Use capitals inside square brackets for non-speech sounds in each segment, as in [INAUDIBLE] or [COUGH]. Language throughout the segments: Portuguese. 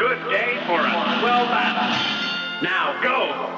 good day for a swell battle. Uh, now go!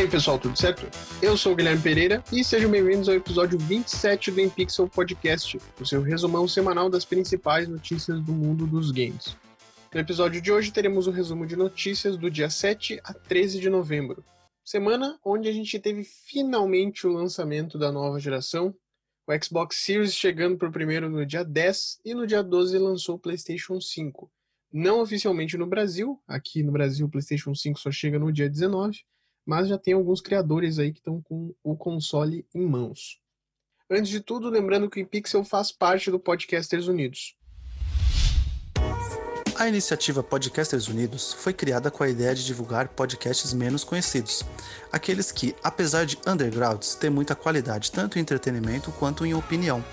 Aí, pessoal, tudo certo? Eu sou o Guilherme Pereira e sejam bem-vindos ao episódio 27 do InPixel Podcast, o seu resumão semanal das principais notícias do mundo dos games. No episódio de hoje teremos um resumo de notícias do dia 7 a 13 de novembro, semana onde a gente teve finalmente o lançamento da nova geração, o Xbox Series chegando para o primeiro no dia 10 e no dia 12 lançou o PlayStation 5. Não oficialmente no Brasil, aqui no Brasil o PlayStation 5 só chega no dia 19, mas já tem alguns criadores aí que estão com o console em mãos. Antes de tudo, lembrando que o Pixel faz parte do Podcasters Unidos. A iniciativa Podcasters Unidos foi criada com a ideia de divulgar podcasts menos conhecidos, aqueles que, apesar de undergrounds, têm muita qualidade tanto em entretenimento quanto em opinião,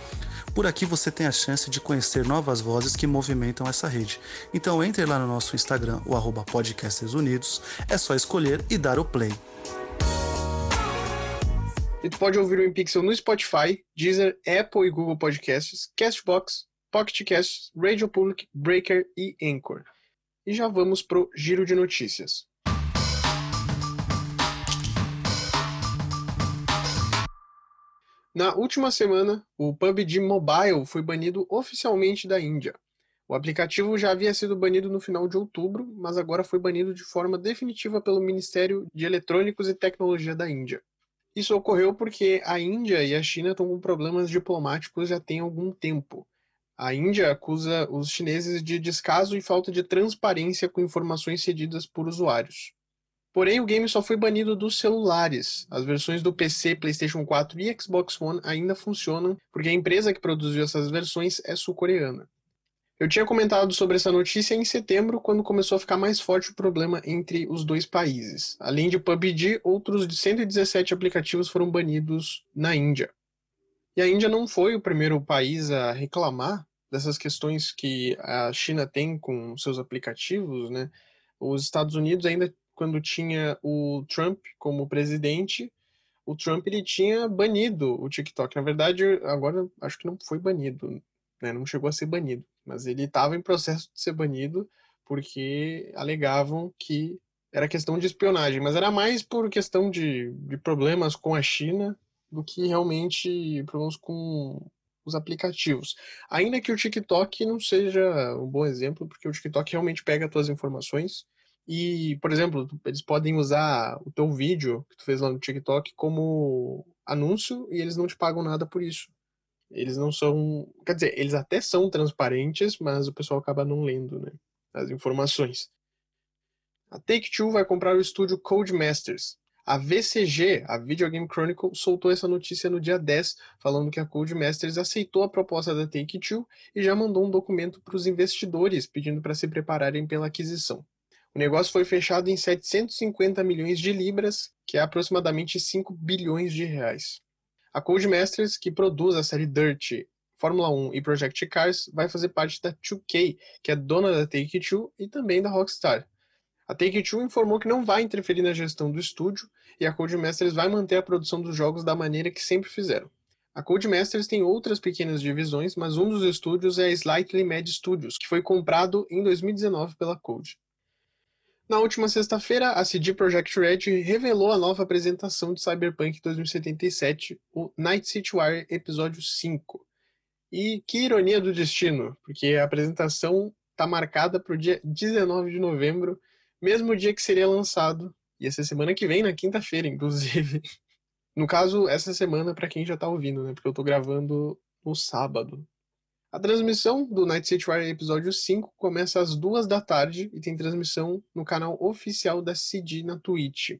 por aqui você tem a chance de conhecer novas vozes que movimentam essa rede. Então entre lá no nosso Instagram, o arroba Unidos, é só escolher e dar o play. E tu pode ouvir o InPixel no Spotify, Deezer, Apple e Google Podcasts, Castbox, Pocket Casts, Radio Public, Breaker e Anchor. E já vamos pro giro de notícias. Na última semana, o PUBG Mobile foi banido oficialmente da Índia. O aplicativo já havia sido banido no final de outubro, mas agora foi banido de forma definitiva pelo Ministério de Eletrônicos e Tecnologia da Índia. Isso ocorreu porque a Índia e a China estão com problemas diplomáticos já tem algum tempo. A Índia acusa os chineses de descaso e falta de transparência com informações cedidas por usuários. Porém, o game só foi banido dos celulares. As versões do PC, PlayStation 4 e Xbox One ainda funcionam, porque a empresa que produziu essas versões é sul-coreana. Eu tinha comentado sobre essa notícia em setembro, quando começou a ficar mais forte o problema entre os dois países. Além de PUBG, outros de 117 aplicativos foram banidos na Índia. E a Índia não foi o primeiro país a reclamar dessas questões que a China tem com seus aplicativos, né? Os Estados Unidos ainda quando tinha o Trump como presidente, o Trump ele tinha banido o TikTok. Na verdade, agora acho que não foi banido, né? não chegou a ser banido, mas ele estava em processo de ser banido porque alegavam que era questão de espionagem, mas era mais por questão de, de problemas com a China do que realmente problemas com os aplicativos. Ainda que o TikTok não seja um bom exemplo, porque o TikTok realmente pega as tuas informações e, por exemplo, eles podem usar o teu vídeo que tu fez lá no TikTok como anúncio e eles não te pagam nada por isso. Eles não são. Quer dizer, eles até são transparentes, mas o pessoal acaba não lendo né, as informações. A Take-Two vai comprar o estúdio Codemasters. A VCG, a Video Game Chronicle, soltou essa notícia no dia 10, falando que a Codemasters aceitou a proposta da Take-Two e já mandou um documento para os investidores pedindo para se prepararem pela aquisição. O negócio foi fechado em 750 milhões de libras, que é aproximadamente 5 bilhões de reais. A Codemasters, que produz a série Dirt, Fórmula 1 e Project Cars, vai fazer parte da 2K, que é dona da Take-Two e também da Rockstar. A Take-Two informou que não vai interferir na gestão do estúdio e a Codemasters vai manter a produção dos jogos da maneira que sempre fizeram. A Codemasters tem outras pequenas divisões, mas um dos estúdios é a Slightly Mad Studios, que foi comprado em 2019 pela Code. Na última sexta-feira, a CD Projekt Red revelou a nova apresentação de Cyberpunk 2077, o Night City Wire Episódio 5. E que ironia do destino, porque a apresentação está marcada para o dia 19 de novembro, mesmo dia que seria lançado, e essa semana que vem, na quinta-feira, inclusive. [LAUGHS] No caso, essa semana, para quem já está ouvindo, né? Porque eu estou gravando no sábado. A transmissão do Night City Wire episódio 5 começa às duas da tarde e tem transmissão no canal oficial da CD na Twitch.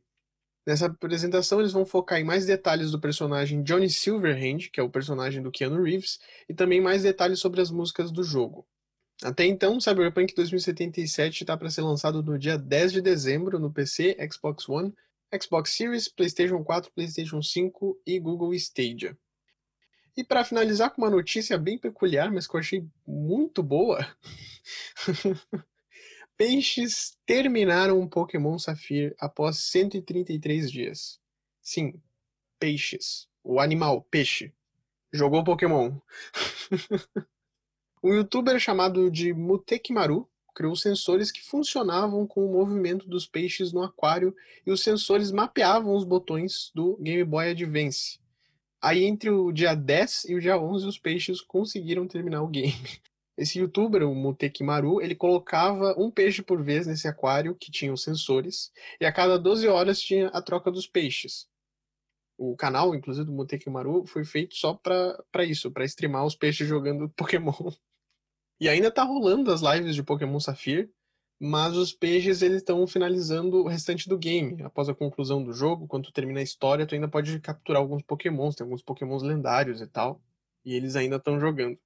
Nessa apresentação, eles vão focar em mais detalhes do personagem Johnny Silverhand, que é o personagem do Keanu Reeves, e também mais detalhes sobre as músicas do jogo. Até então, Cyberpunk 2077 está para ser lançado no dia 10 de dezembro no PC, Xbox One, Xbox Series, PlayStation 4, PlayStation 5 e Google Stadia. E para finalizar com uma notícia bem peculiar, mas que eu achei muito boa. [LAUGHS] Peixes terminaram o Pokémon Safir após 133 dias. Sim, peixes. O animal, peixe. Jogou Pokémon. [LAUGHS] um youtuber chamado de Mutekimaru criou sensores que funcionavam com o movimento dos peixes no aquário e os sensores mapeavam os botões do Game Boy Advance. Aí entre o dia 10 e o dia 11 os peixes conseguiram terminar o game. [LAUGHS] Esse youtuber, o Mutekimaru, ele colocava um peixe por vez nesse aquário que tinha os sensores e a cada 12 horas tinha a troca dos peixes. O canal, inclusive, do Mutekimaru foi feito só para isso, para streamar os peixes jogando [LAUGHS] Pokémon. E ainda tá rolando as lives de Pokémon Safir, mas os peixes eles estão finalizando o restante do game. Após a conclusão do jogo, quando tu termina a história, tu ainda pode capturar alguns Pokémons, tem alguns Pokémons lendários e tal, e eles ainda estão jogando.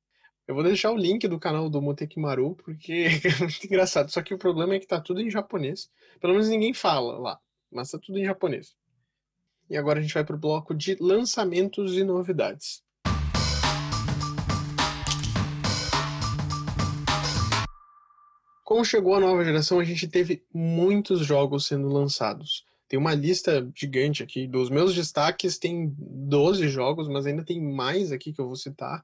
Eu vou deixar o link do canal do Motekimaru, porque [LAUGHS] é muito engraçado. Só que o problema é que tá tudo em japonês. Pelo menos ninguém fala lá, mas tá tudo em japonês. E agora a gente vai pro bloco de lançamentos e novidades. Como chegou a nova geração, a gente teve muitos jogos sendo lançados. Tem uma lista gigante aqui. Dos meus destaques, tem 12 jogos, mas ainda tem mais aqui que eu vou citar.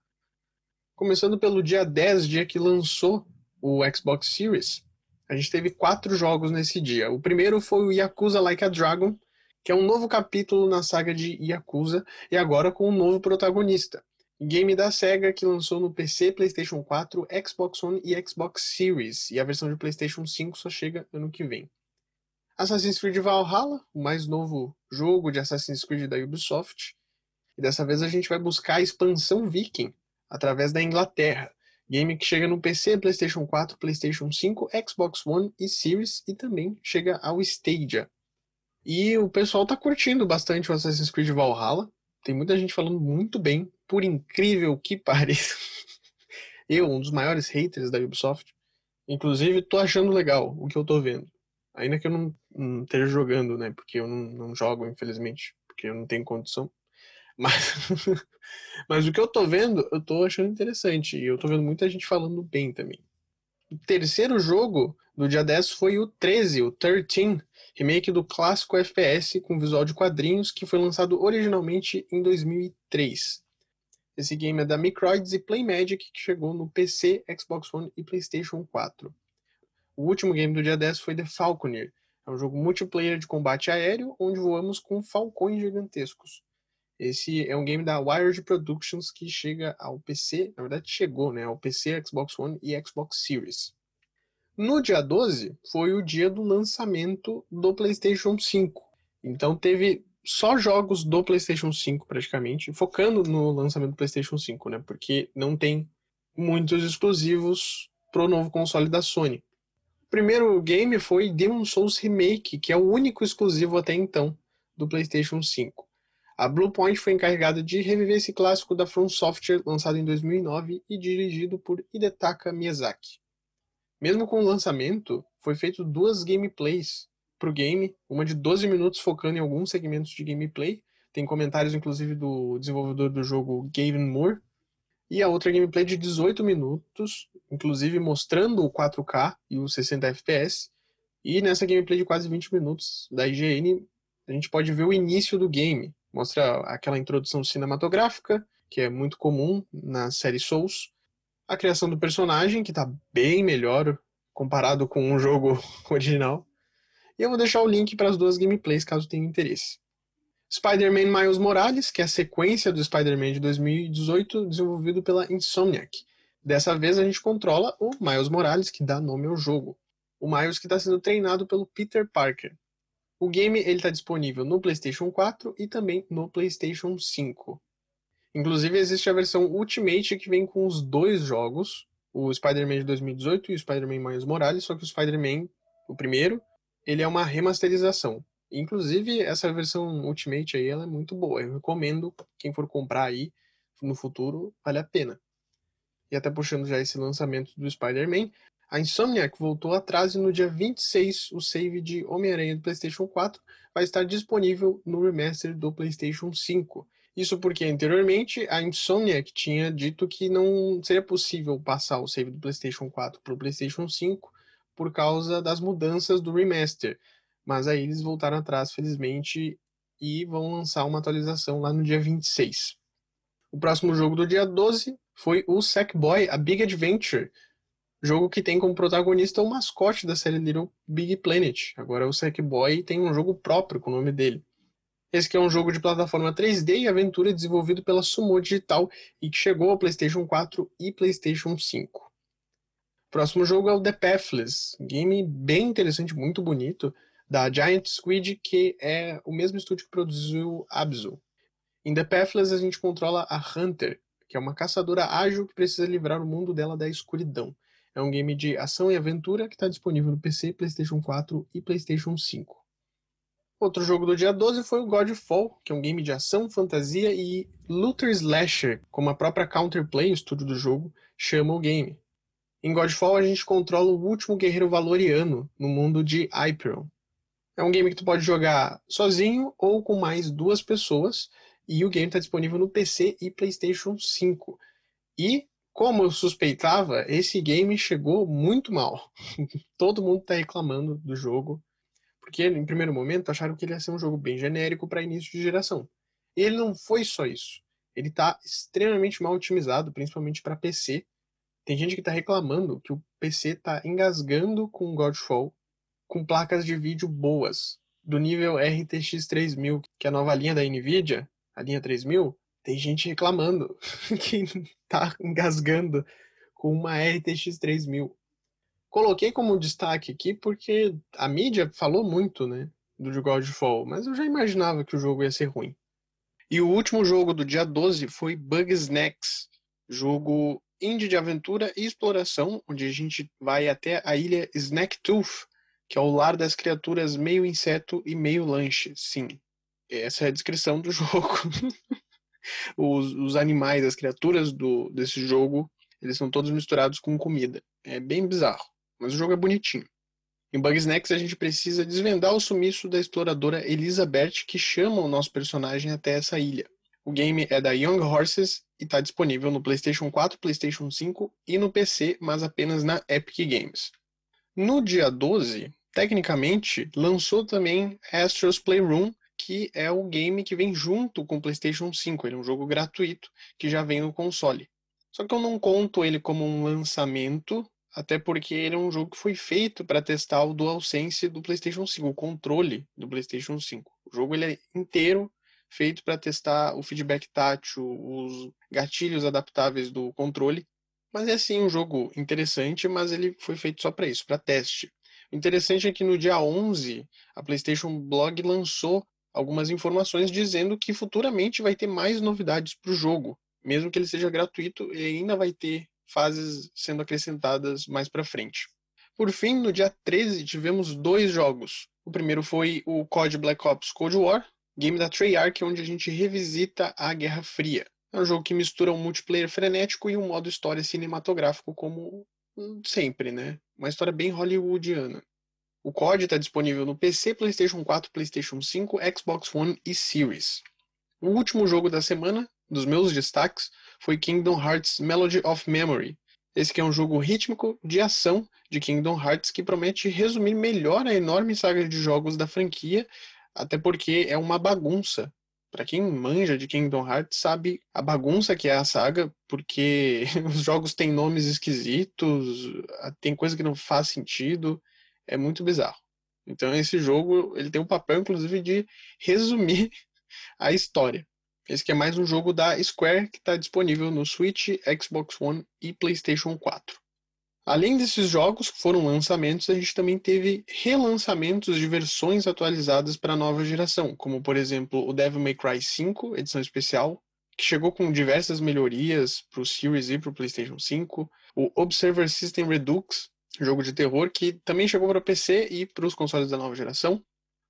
Começando pelo dia 10, dia que lançou o Xbox Series. A gente teve quatro jogos nesse dia. O primeiro foi o Yakuza Like a Dragon, que é um novo capítulo na saga de Yakuza, e agora com um novo protagonista. Game da SEGA que lançou no PC, PlayStation 4, Xbox One e Xbox Series, e a versão de PlayStation 5 só chega ano que vem. Assassin's Creed Valhalla, o mais novo jogo de Assassin's Creed da Ubisoft, e dessa vez a gente vai buscar a expansão Viking através da Inglaterra. Game que chega no PC, PlayStation 4, PlayStation 5, Xbox One e Series e também chega ao Stadia. E o pessoal tá curtindo bastante o Assassin's Creed Valhalla. Tem muita gente falando muito bem por incrível que [LAUGHS] pareça, eu, um dos maiores haters da Ubisoft, inclusive tô achando legal o que eu tô vendo. Ainda que eu não, não esteja jogando, né? Porque eu não, não jogo, infelizmente, porque eu não tenho condição. Mas, [LAUGHS] mas o que eu tô vendo, eu tô achando interessante. E eu tô vendo muita gente falando bem também. O terceiro jogo do dia 10 foi o 13, o 13, remake do clássico FPS com visual de quadrinhos que foi lançado originalmente em 2003. Esse game é da Microids e Playmagic, que chegou no PC, Xbox One e PlayStation 4. O último game do dia 10 foi The Falconer. É um jogo multiplayer de combate aéreo, onde voamos com falcões gigantescos. Esse é um game da Wired Productions que chega ao PC, na verdade chegou, né, ao PC, Xbox One e Xbox Series. No dia 12 foi o dia do lançamento do PlayStation 5. Então teve só jogos do PlayStation 5 praticamente, focando no lançamento do PlayStation 5, né? Porque não tem muitos exclusivos pro novo console da Sony. O primeiro game foi Demon Souls Remake, que é o único exclusivo até então do PlayStation 5. A Bluepoint foi encarregada de reviver esse clássico da From Software, lançado em 2009 e dirigido por Hidetaka Miyazaki. Mesmo com o lançamento, foi feito duas gameplays pro game, uma de 12 minutos focando em alguns segmentos de gameplay. Tem comentários, inclusive, do desenvolvedor do jogo, Gavin Moore. E a outra gameplay de 18 minutos, inclusive mostrando o 4K e os 60 FPS. E nessa gameplay de quase 20 minutos da IGN, a gente pode ver o início do game. Mostra aquela introdução cinematográfica, que é muito comum na série Souls. A criação do personagem, que está bem melhor comparado com um jogo [LAUGHS] original. E eu vou deixar o link para as duas gameplays caso tenha interesse. Spider-Man Miles Morales, que é a sequência do Spider-Man de 2018, desenvolvido pela Insomniac. Dessa vez a gente controla o Miles Morales, que dá nome ao jogo. O Miles que está sendo treinado pelo Peter Parker. O game está disponível no PlayStation 4 e também no PlayStation 5. Inclusive existe a versão Ultimate que vem com os dois jogos, o Spider-Man de 2018 e o Spider-Man Miles Morales, só que o Spider-Man, o primeiro, ele é uma remasterização. Inclusive, essa versão Ultimate aí, ela é muito boa. Eu recomendo quem for comprar aí no futuro, vale a pena. E até puxando já esse lançamento do Spider-Man, a Insomniac voltou atrás e no dia 26 o save de Homem-Aranha do PlayStation 4 vai estar disponível no remaster do PlayStation 5. Isso porque anteriormente a Insomniac tinha dito que não seria possível passar o save do PlayStation 4 para o PlayStation 5 por causa das mudanças do remaster. Mas aí eles voltaram atrás, felizmente, e vão lançar uma atualização lá no dia 26. O próximo jogo do dia 12 foi o Sackboy, A Big Adventure, jogo que tem como protagonista o mascote da série Little Big Planet. Agora o Sackboy tem um jogo próprio com o nome dele. Esse é um jogo de plataforma 3D e aventura desenvolvido pela Sumo Digital e que chegou ao PlayStation 4 e PlayStation 5. Próximo jogo é o The Pathless, game bem interessante, muito bonito, da Giant Squid, que é o mesmo estúdio que produziu Abzu. Em The Pathless a gente controla a Hunter, que é uma caçadora ágil que precisa livrar o mundo dela da escuridão. É um game de ação e aventura que está disponível no PC, PlayStation 4 e PlayStation 5. Outro jogo do dia 12 foi o Godfall, que é um game de ação, fantasia e looter slasher, como a própria Counterplay, o estúdio do jogo, chama o game. Em Godfall a gente controla o último guerreiro valoriano no mundo de Hyperion. É um game que tu pode jogar sozinho ou com mais duas pessoas, e o game está disponível no PC e PlayStation 5. E, como eu suspeitava, esse game chegou muito mal. [LAUGHS] Todo mundo está reclamando do jogo porque, em primeiro momento, acharam que ele ia ser um jogo bem genérico para início de geração. Ele não foi só isso. Ele está extremamente mal otimizado, principalmente para PC. Tem gente que está reclamando que o PC está engasgando com Godfall com placas de vídeo boas, do nível RTX 3000, que é a nova linha da Nvidia, a linha 3000. Tem gente reclamando [LAUGHS] que está engasgando com uma RTX 3000 coloquei como destaque aqui porque a mídia falou muito, né, do Godfall, mas eu já imaginava que o jogo ia ser ruim. E o último jogo do dia 12 foi Bugsnax, jogo indie de aventura e exploração, onde a gente vai até a ilha Snacktooth, que é o lar das criaturas meio inseto e meio lanche. Sim, essa é a descrição do [LAUGHS] jogo. os, os, animais, as criaturas do, desse jogo, eles são todos misturados com comida. É bem bizarro mas o jogo é bonitinho. Em Bugsnax a gente precisa desvendar o sumiço da exploradora Elizabeth que chama o nosso personagem até essa ilha. O game é da Young Horses e está disponível no PlayStation 4, PlayStation 5 e no PC, mas apenas na Epic Games. No dia 12, tecnicamente, lançou também Astro's Playroom, que é o game que vem junto com o PlayStation 5. Ele é um jogo gratuito que já vem no console. Só que eu não conto ele como um lançamento, até porque ele é um jogo que foi feito para testar o DualSense do PlayStation 5, o controle do PlayStation 5. O jogo ele é inteiro feito para testar o feedback tátil, os gatilhos adaptáveis do controle. Mas é sim um jogo interessante, mas ele foi feito só para isso, para teste. O interessante é que no dia 11, a PlayStation Blog lançou algumas informações dizendo que futuramente vai ter mais novidades para o jogo. Mesmo que ele seja gratuito, ele ainda vai ter fases sendo acrescentadas mais para frente. Por fim, no dia 13, tivemos dois jogos. O primeiro foi o COD Black Ops Cold War, game da Treyarch, onde a gente revisita a Guerra Fria. É um jogo que mistura um multiplayer frenético e um modo história cinematográfico, como sempre, né? Uma história bem hollywoodiana. O COD está disponível no PC, PlayStation 4, PlayStation 5, Xbox One e Series. O último jogo da semana, dos meus destaques, foi Kingdom Hearts Melody of Memory. Esse que é um jogo rítmico de ação de Kingdom Hearts que promete resumir melhor a enorme saga de jogos da franquia, até porque é uma bagunça. Para quem manja de Kingdom Hearts sabe a bagunça que é a saga, porque [LAUGHS] os jogos têm nomes esquisitos, tem coisa que não faz sentido, é muito bizarro. Então esse jogo ele tem o papel inclusive de resumir [LAUGHS] a história. Esse que é mais um jogo da Square que está disponível no Switch, Xbox One e PlayStation 4. Além desses jogos que foram lançamentos, a gente também teve relançamentos de versões atualizadas para a nova geração, como por exemplo o Devil May Cry 5, edição especial, que chegou com diversas melhorias para o Series e para o PlayStation 5, o Observer System Redux, jogo de terror que também chegou para PC e para os consoles da nova geração,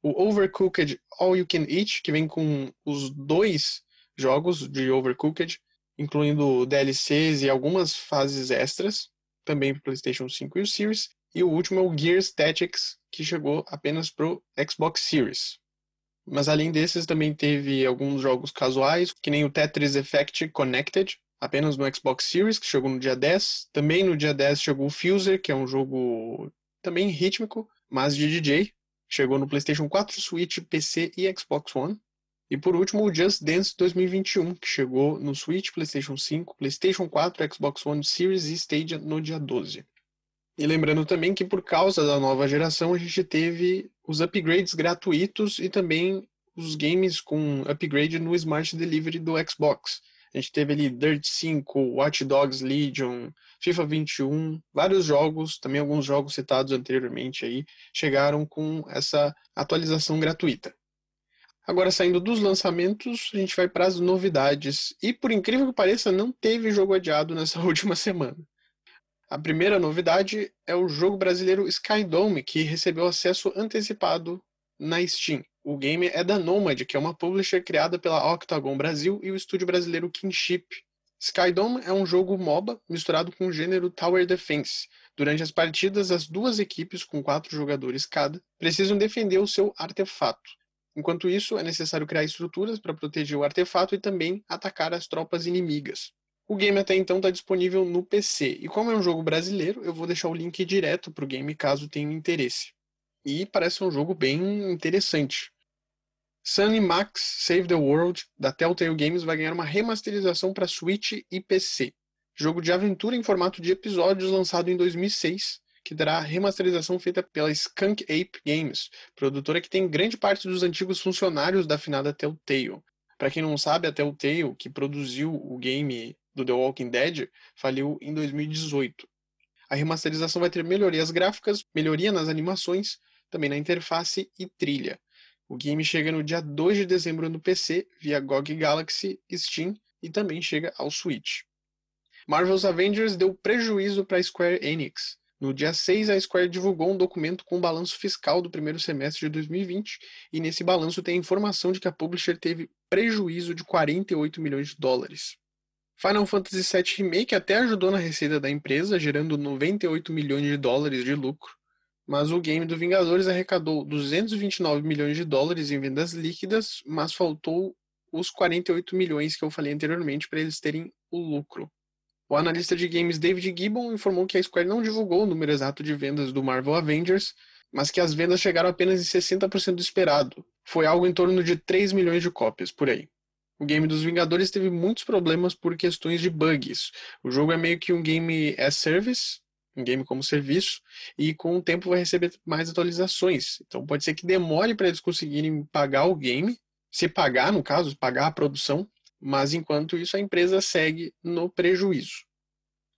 o Overcooked All You Can Eat, que vem com os dois jogos de Overcooked, incluindo DLCs e algumas fases extras, também para PlayStation 5 e o Series. E o último é o Gears Tactics, que chegou apenas para o Xbox Series. Mas além desses, também teve alguns jogos casuais, que nem o Tetris Effect Connected, apenas no Xbox Series, que chegou no dia 10. Também no dia 10 chegou o Fuser, que é um jogo também rítmico, mas de DJ. Chegou no PlayStation 4, Switch, PC e Xbox One. E por último, o Just Dance 2021, que chegou no Switch, PlayStation 5, PlayStation 4, Xbox One Series e Stadia no dia 12. E lembrando também que por causa da nova geração, a gente teve os upgrades gratuitos e também os games com upgrade no Smart Delivery do Xbox. A gente teve ali Dirt 5, Watch Dogs Legion, FIFA 21, vários jogos, também alguns jogos citados anteriormente aí, chegaram com essa atualização gratuita. Agora, saindo dos lançamentos, a gente vai para as novidades. E por incrível que pareça, não teve jogo adiado nessa [LAUGHS] última semana. A primeira novidade é o jogo brasileiro Skydome, que recebeu acesso antecipado na Steam. O game é da Nomad, que é uma publisher criada pela Octagon Brasil e o estúdio brasileiro Kinship. Skydome é um jogo MOBA misturado com o gênero Tower Defense. Durante as partidas, as duas equipes, com quatro jogadores cada, precisam defender o seu artefato. Enquanto isso, é necessário criar estruturas para proteger o artefato e também atacar as tropas inimigas. O game até então está disponível no PC, e como é um jogo brasileiro, eu vou deixar o link direto para o game caso tenha interesse. E parece um jogo bem interessante. Sunny Max Save the World, da Telltale Games, vai ganhar uma remasterização para Switch e PC. Jogo de aventura em formato de episódios lançado em 2006, que terá remasterização feita pela Skunk Ape Games, produtora que tem grande parte dos antigos funcionários da afinada Telltale. Para quem não sabe, a Telltale, que produziu o game do The Walking Dead, faliu em 2018. A remasterização vai ter melhorias gráficas, melhoria nas animações, também na interface e trilha. O game chega no dia 2 de dezembro no PC, via GOG Galaxy, Steam e também chega ao Switch. Marvel's Avengers deu prejuízo para Square Enix. No dia 6, a Square divulgou um documento com o balanço fiscal do primeiro semestre de 2020, e nesse balanço tem a informação de que a publisher teve prejuízo de 48 milhões de dólares. Final Fantasy VII Remake até ajudou na receita da empresa, gerando 98 milhões de dólares de lucro, mas o game do Vingadores arrecadou 229 milhões de dólares em vendas líquidas, mas faltou os 48 milhões que eu falei anteriormente para eles terem o lucro. O analista de games David Gibbon informou que a Square não divulgou o número exato de vendas do Marvel Avengers, mas que as vendas chegaram apenas em 60% do esperado. Foi algo em torno de 3 milhões de cópias por aí. O game dos Vingadores teve muitos problemas por questões de bugs. O jogo é meio que um game as service, um game como serviço, e com o tempo vai receber mais atualizações. Então pode ser que demore para eles conseguirem pagar o game, se pagar, no caso, pagar a produção, mas enquanto isso a empresa segue no prejuízo.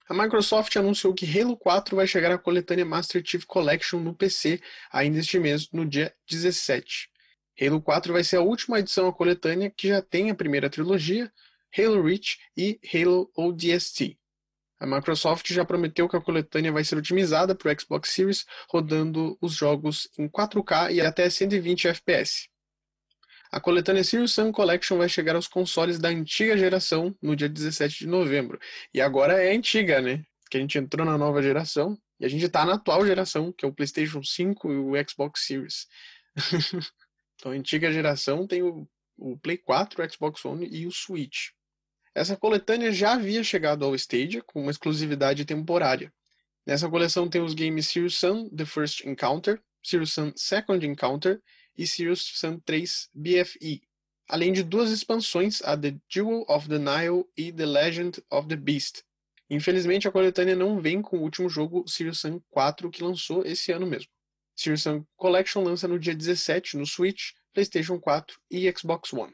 A Microsoft anunciou que Halo 4 vai chegar à coletânea Master Chief Collection no PC ainda este mês, no dia 17. Halo 4 vai ser a última edição à coletânea que já tem a primeira trilogia, Halo Reach e Halo ODST. A Microsoft já prometeu que a coletânea vai ser otimizada para o Xbox Series, rodando os jogos em 4K e até 120 FPS. A coletânea Serious Sam Collection vai chegar aos consoles da antiga geração no dia 17 de novembro. E agora é antiga, né? Que a gente entrou na nova geração e a gente tá na atual geração, que é o PlayStation 5 e o Xbox Series. [LAUGHS] então, a antiga geração tem o, o Play 4, o Xbox One e o Switch. Essa coletânea já havia chegado ao Stadia com uma exclusividade temporária. Nessa coleção tem os games Serious Sam The First Encounter, Serious Sam Second Encounter e Sirius Sun 3 BFE, além de duas expansões, a The Jewel of the Nile e The Legend of the Beast. Infelizmente, a coletânea não vem com o último jogo Sirius Sun 4 que lançou esse ano mesmo. Sirius Sun Collection lança no dia 17 no Switch, PlayStation 4 e Xbox One.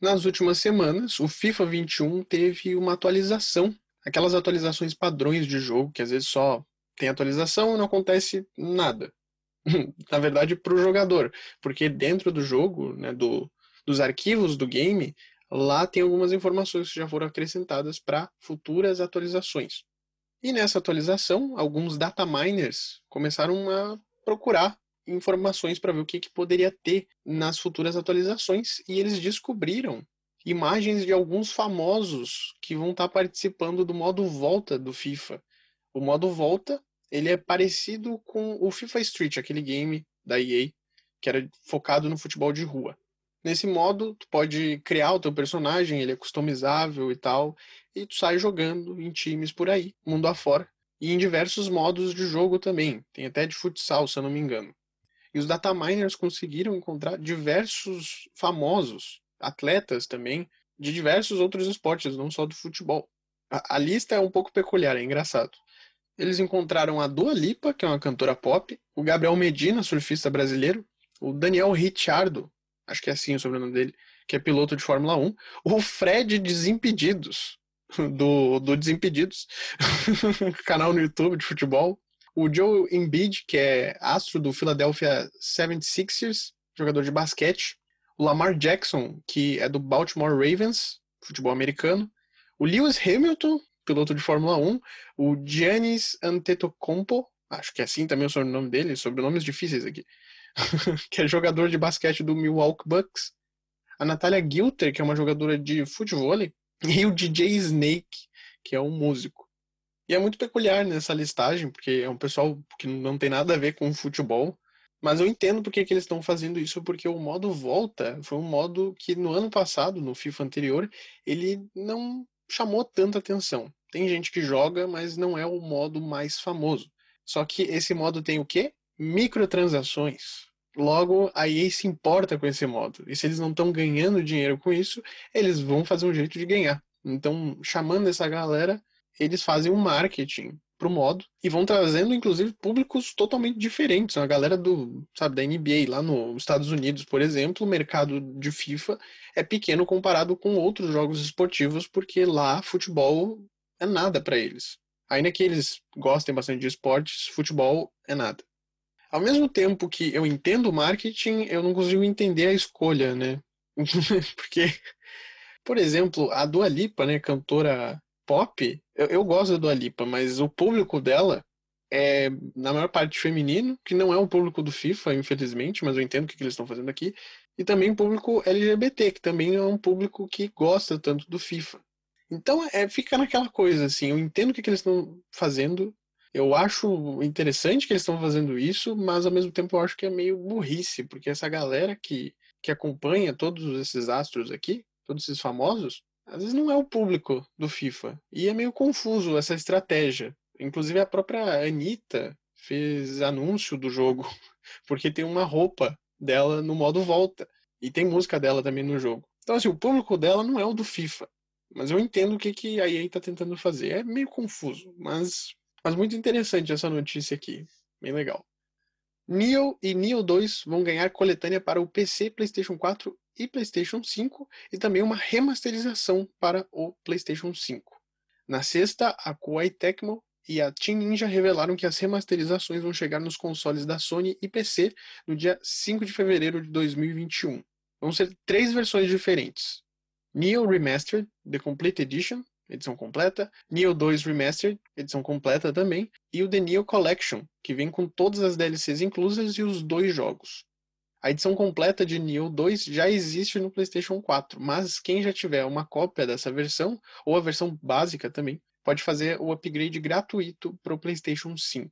Nas últimas semanas, o FIFA 21 teve uma atualização, aquelas atualizações padrões de jogo que às vezes só tem atualização e não acontece nada. [LAUGHS] na verdade, para o jogador, porque dentro do jogo, né, do, dos arquivos do game, lá tem algumas informações que já foram acrescentadas para futuras atualizações. E nessa atualização, alguns data miners começaram a procurar informações para ver o que, que poderia ter nas futuras atualizações e eles descobriram imagens de alguns famosos que vão estar tá participando do modo volta do FIFA. O modo volta ele é parecido com o FIFA Street, aquele game da EA, que era focado no futebol de rua. Nesse modo, tu pode criar o teu personagem, ele é customizável e tal, e tu sai jogando em times por aí, mundo afora, e em diversos modos de jogo também. Tem até de futsal, se eu não me engano. E os data miners conseguiram encontrar diversos famosos, atletas também, de diversos outros esportes, não só do futebol. A, a lista é um pouco peculiar, é engraçado. Eles encontraram a Dua Lipa, que é uma cantora pop, o Gabriel Medina, surfista brasileiro, o Daniel Ricciardo, acho que é assim o sobrenome dele, que é piloto de Fórmula 1, o Fred Desimpedidos, [LAUGHS] do, do Desimpedidos, [LAUGHS] canal no YouTube de futebol, o Joe Embiid, que é astro do Philadelphia 76ers, jogador de basquete, o Lamar Jackson, que é do Baltimore Ravens, futebol americano, o Lewis Hamilton, piloto de Fórmula 1, o Giannis Antetokounmpo, acho que é assim também o sobrenome dele, sobrenomes difíceis aqui, [LAUGHS] que é jogador de basquete do Milwaukee Bucks, a Natália Gilter, que é uma jogadora de futebol, e o DJ Snake, que é um músico. E é muito peculiar nessa listagem, porque é um pessoal que não tem nada a ver com futebol, mas eu entendo porque que eles estão fazendo isso, porque o modo volta foi um modo que no ano passado, no FIFA anterior, ele não chamou tanta atenção. Tem gente que joga, mas não é o modo mais famoso. Só que esse modo tem o quê? Microtransações. Logo, a EA se importa com esse modo. E se eles não estão ganhando dinheiro com isso, eles vão fazer um jeito de ganhar. Então, chamando essa galera, eles fazem um marketing pro modo e vão trazendo, inclusive, públicos totalmente diferentes. A galera do, sabe, da NBA lá nos Estados Unidos, por exemplo, o mercado de FIFA é pequeno comparado com outros jogos esportivos, porque lá futebol é nada para eles. Ainda que eles gostem bastante de esportes, futebol é nada. Ao mesmo tempo que eu entendo o marketing, eu não consigo entender a escolha, né? [LAUGHS] Porque, por exemplo, a Dua Lipa, né, cantora pop, eu, eu gosto da Dua Lipa, mas o público dela é, na maior parte, feminino, que não é um público do FIFA, infelizmente, mas eu entendo o que, que eles estão fazendo aqui, e também público LGBT, que também é um público que gosta tanto do FIFA. Então, é, fica naquela coisa, assim, eu entendo o que, que eles estão fazendo, eu acho interessante que eles estão fazendo isso, mas ao mesmo tempo eu acho que é meio burrice, porque essa galera que, que acompanha todos esses astros aqui, todos esses famosos, às vezes não é o público do FIFA. E é meio confuso essa estratégia. Inclusive a própria Anitta fez anúncio do jogo, [LAUGHS] porque tem uma roupa dela no modo volta. E tem música dela também no jogo. Então, assim, o público dela não é o do FIFA. Mas eu entendo o que, que a EA está tentando fazer. É meio confuso, mas, mas muito interessante essa notícia aqui. Bem legal. Neo e Neo 2 vão ganhar coletânea para o PC, PlayStation 4 e PlayStation 5 e também uma remasterização para o PlayStation 5. Na sexta, a Koei Tecmo e a Team Ninja revelaram que as remasterizações vão chegar nos consoles da Sony e PC no dia 5 de fevereiro de 2021. Vão ser três versões diferentes: Neo Remastered, The Complete Edition, edição completa, Neo 2 Remastered, edição completa também, e o The Neo Collection, que vem com todas as DLCs inclusas e os dois jogos. A edição completa de Neo 2 já existe no PlayStation 4, mas quem já tiver uma cópia dessa versão, ou a versão básica também, pode fazer o upgrade gratuito para o PlayStation 5.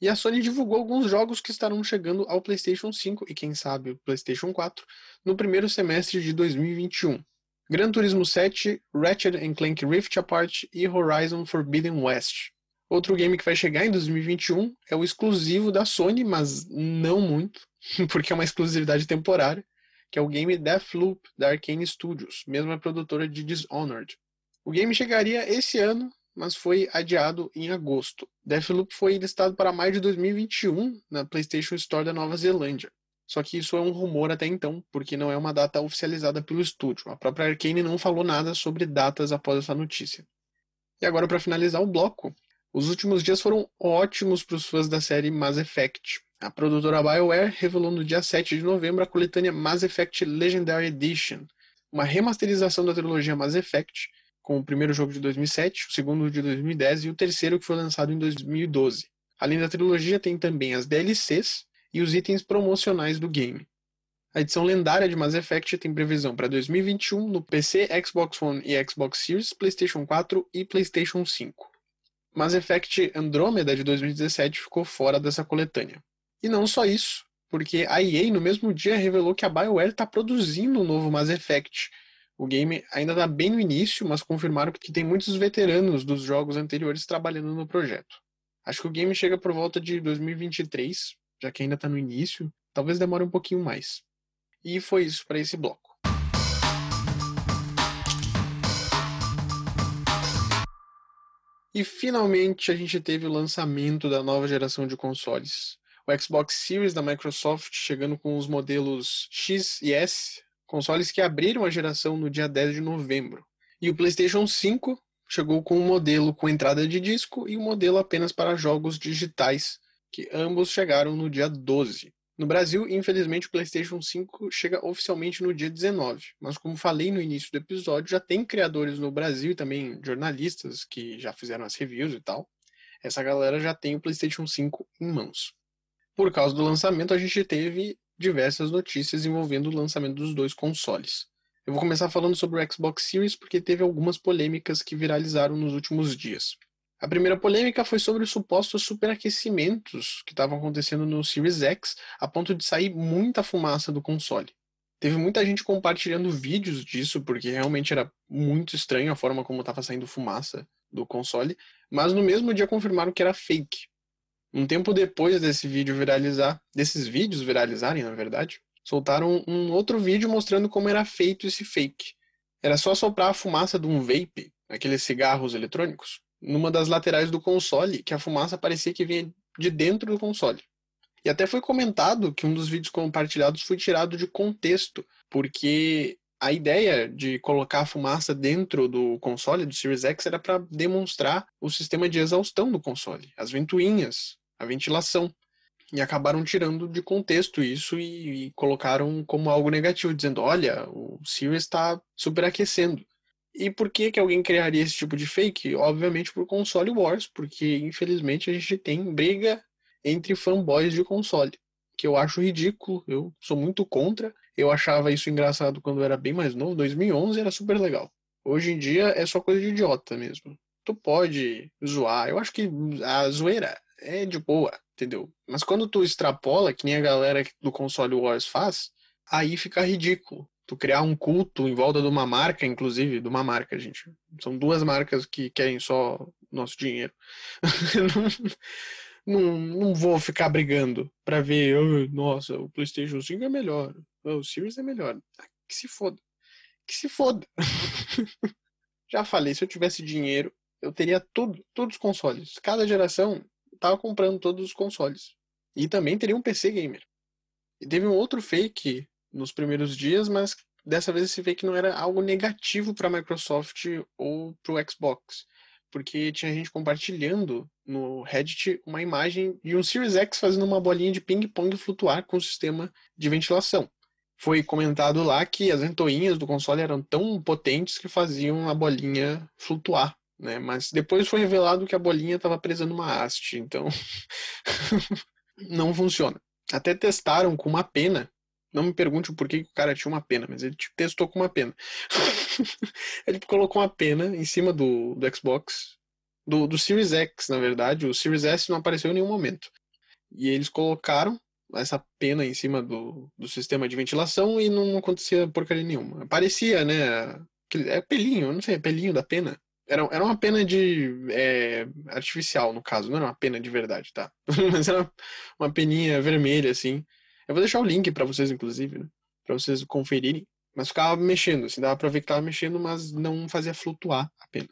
E a Sony divulgou alguns jogos que estarão chegando ao PlayStation 5 e quem sabe o PlayStation 4 no primeiro semestre de 2021. Gran Turismo 7, Ratchet Clank Rift Apart e Horizon Forbidden West. Outro game que vai chegar em 2021 é o exclusivo da Sony, mas não muito, [LAUGHS] porque é uma exclusividade temporária, que é o game Deathloop da Arkane Studios, mesma produtora de Dishonored. O game chegaria esse ano, mas foi adiado em agosto. Deathloop foi listado para maio de 2021 na PlayStation Store da Nova Zelândia. Só que isso é um rumor até então, porque não é uma data oficializada pelo estúdio. A própria Arkane não falou nada sobre datas após essa notícia. E agora, para finalizar o bloco, os últimos dias foram ótimos para os fãs da série Mass Effect. A produtora BioWare revelou no dia 7 de novembro a coletânea Mass Effect Legendary Edition, uma remasterização da trilogia Mass Effect, com o primeiro jogo de 2007, o segundo de 2010 e o terceiro que foi lançado em 2012. Além da trilogia, tem também as DLCs, e os itens promocionais do game. A edição lendária de Mass Effect tem previsão para 2021 no PC, Xbox One e Xbox Series, PlayStation 4 e PlayStation 5. Mass Effect Andromeda de 2017 ficou fora dessa coletânea. E não só isso, porque a EA no mesmo dia revelou que a BioWare está produzindo um novo Mass Effect. O game ainda está bem no início, mas confirmaram que tem muitos veteranos dos jogos anteriores trabalhando no projeto. Acho que o game chega por volta de 2023, já que ainda está no início. Talvez demore um pouquinho mais. E foi isso para esse bloco. E finalmente a gente teve o lançamento da nova geração de consoles. O Xbox Series da Microsoft chegando com os modelos X e S, consoles que abriram a geração no dia 10 de novembro. E o PlayStation 5 chegou com um modelo com entrada de disco e um modelo apenas para jogos digitais, que ambos chegaram no dia 12. No Brasil, infelizmente, o PlayStation 5 chega oficialmente no dia 19, mas como falei no início do episódio, já tem criadores no Brasil e também jornalistas que já fizeram as reviews e tal. Essa galera já tem o PlayStation 5 em mãos. Por causa do lançamento, a gente teve diversas notícias envolvendo o lançamento dos dois consoles. Eu vou começar falando sobre o Xbox Series porque teve algumas polêmicas que viralizaram nos últimos dias. A primeira polêmica foi sobre os supostos superaquecimentos que estavam acontecendo no Series X, a ponto de sair muita fumaça do console. Teve muita gente compartilhando vídeos disso, porque realmente era muito estranho a forma como estava saindo fumaça do console, mas no mesmo dia confirmaram que era fake. Um tempo depois desse vídeo viralizar, desses vídeos viralizarem, na verdade, soltaram um outro vídeo mostrando como era feito esse fake. Era só soprar a fumaça de um vape, aqueles cigarros eletrônicos, numa das laterais do console, que a fumaça parecia que vinha de dentro do console. E até foi comentado que um dos vídeos compartilhados foi tirado de contexto, porque a ideia de colocar a fumaça dentro do console do Series X era para demonstrar o sistema de exaustão do console, as ventoinhas, a ventilação. E acabaram tirando de contexto isso e, e colocaram como algo negativo, dizendo: olha, o Series está superaquecendo. E por que, que alguém criaria esse tipo de fake? Obviamente por console wars, porque infelizmente a gente tem briga entre fanboys de console, que eu acho ridículo, eu sou muito contra. Eu achava isso engraçado quando eu era bem mais novo, 2011 era super legal. Hoje em dia é só coisa de idiota mesmo. Tu pode zoar, eu acho que a zoeira é de boa, entendeu? Mas quando tu extrapola, que nem a galera do console wars faz, aí fica ridículo tu criar um culto em volta de uma marca, inclusive, de uma marca, gente. São duas marcas que querem só nosso dinheiro. [LAUGHS] não, não, não, vou ficar brigando pra ver, oh, nossa, o PlayStation 5 é melhor, oh, o Series é melhor. Ah, que se foda. Que se foda. [LAUGHS] Já falei, se eu tivesse dinheiro, eu teria tudo, todos os consoles. Cada geração tava comprando todos os consoles. E também teria um PC gamer. E teve um outro fake nos primeiros dias, mas dessa vez esse fake não era algo negativo para a Microsoft ou para o Xbox, porque tinha gente compartilhando no Reddit uma imagem de um Series X fazendo uma bolinha de ping-pong flutuar com o sistema de ventilação. Foi comentado lá que as ventoinhas do console eram tão potentes que faziam a bolinha flutuar, né? Mas depois foi revelado que a bolinha estava presa numa haste, então [LAUGHS] não funciona. Até testaram com uma pena não me pergunte o porquê que o cara tinha uma pena, mas ele testou com uma pena. [LAUGHS] ele colocou uma pena em cima do, do Xbox, do, do Series X, na verdade. O Series S não apareceu em nenhum momento. E eles colocaram essa pena em cima do, do sistema de ventilação e não acontecia porcaria nenhuma. Parecia, né? É pelinho, não sei, é pelinho da pena. Era, era uma pena de. É, artificial, no caso, não era uma pena de verdade, tá? [LAUGHS] Mas era uma peninha vermelha, assim. Eu vou deixar o link para vocês, inclusive, né? Para vocês conferirem. Mas ficava mexendo, assim, dava para ver que estava mexendo, mas não fazia flutuar a pena.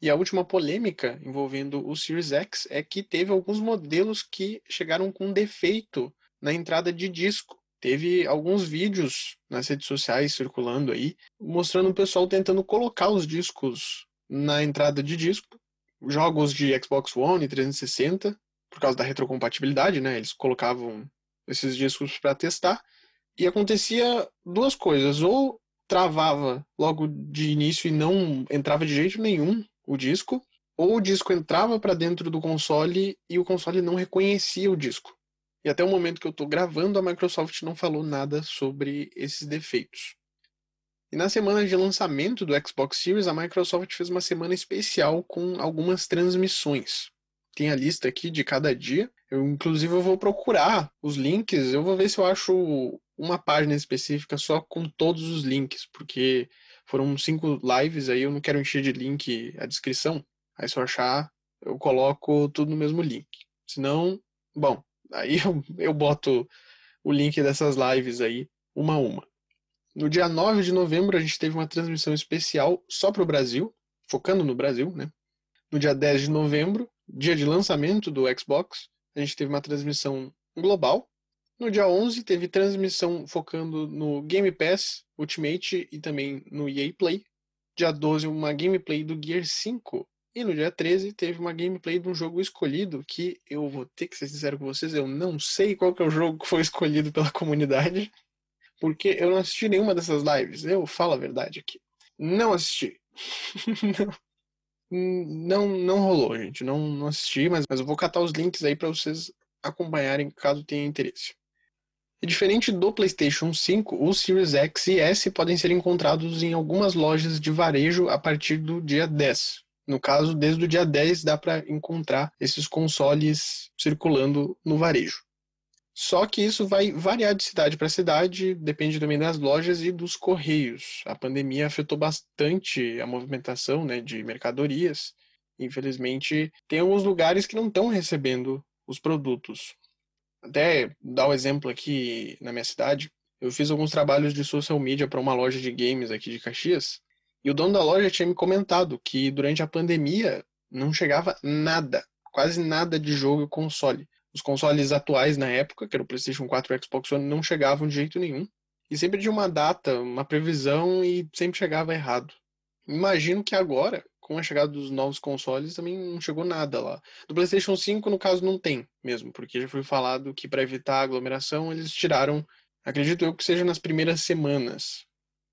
E a última polêmica envolvendo o Series X é que teve alguns modelos que chegaram com defeito na entrada de disco. Teve alguns vídeos nas redes sociais circulando aí, mostrando o pessoal tentando colocar os discos na entrada de disco. Jogos de Xbox One e 360, por causa da retrocompatibilidade, né? Eles colocavam esses discos para testar e acontecia duas coisas: ou travava logo de início e não entrava de jeito nenhum o disco, ou o disco entrava para dentro do console e o console não reconhecia o disco. E até o momento que eu estou gravando, a Microsoft não falou nada sobre esses defeitos. E na semana de lançamento do Xbox Series, a Microsoft fez uma semana especial com algumas transmissões. tem a lista aqui de cada dia. Eu, inclusive, eu vou procurar os links, eu vou ver se eu acho uma página específica só com todos os links, porque foram cinco lives aí, eu não quero encher de link a descrição. Aí se eu achar, eu coloco tudo no mesmo link. Senão, bom, aí [LAUGHS] eu, eu boto o link dessas lives aí, uma a uma. No dia 9 de novembro, a gente teve uma transmissão especial só para o Brasil, focando no Brasil, né? No dia 10 de novembro, dia de lançamento do Xbox, a gente teve uma transmissão global. No dia 11, teve transmissão focando no Game Pass Ultimate e também no EA Play. Dia 12, uma gameplay do Gear 5. E no dia 13, teve uma gameplay de um jogo escolhido que eu vou ter que ser sincero com vocês, eu não sei qual que é o jogo que foi escolhido pela comunidade, porque eu não assisti nenhuma dessas lives. Eu falo a verdade aqui. Não assisti. [LAUGHS] não, não rolou, gente. Não, não assisti, mas, mas eu vou catar os links aí para vocês acompanharem caso tenham interesse. E diferente do PlayStation 5, os Series X e S podem ser encontrados em algumas lojas de varejo a partir do dia 10. No caso, desde o dia 10 dá para encontrar esses consoles circulando no varejo. Só que isso vai variar de cidade para cidade, depende também das lojas e dos correios. A pandemia afetou bastante a movimentação né, de mercadorias. Infelizmente, tem alguns lugares que não estão recebendo os produtos. Até dar um exemplo aqui na minha cidade, eu fiz alguns trabalhos de social media para uma loja de games aqui de Caxias, e o dono da loja tinha me comentado que durante a pandemia não chegava nada, quase nada de jogo e console. Os consoles atuais na época, que era o PlayStation 4 e o Xbox One, não chegavam de jeito nenhum. E sempre tinha uma data, uma previsão e sempre chegava errado. Imagino que agora, com a chegada dos novos consoles, também não chegou nada lá. Do PlayStation 5, no caso, não tem mesmo, porque já foi falado que para evitar aglomeração, eles tiraram, acredito eu que seja nas primeiras semanas.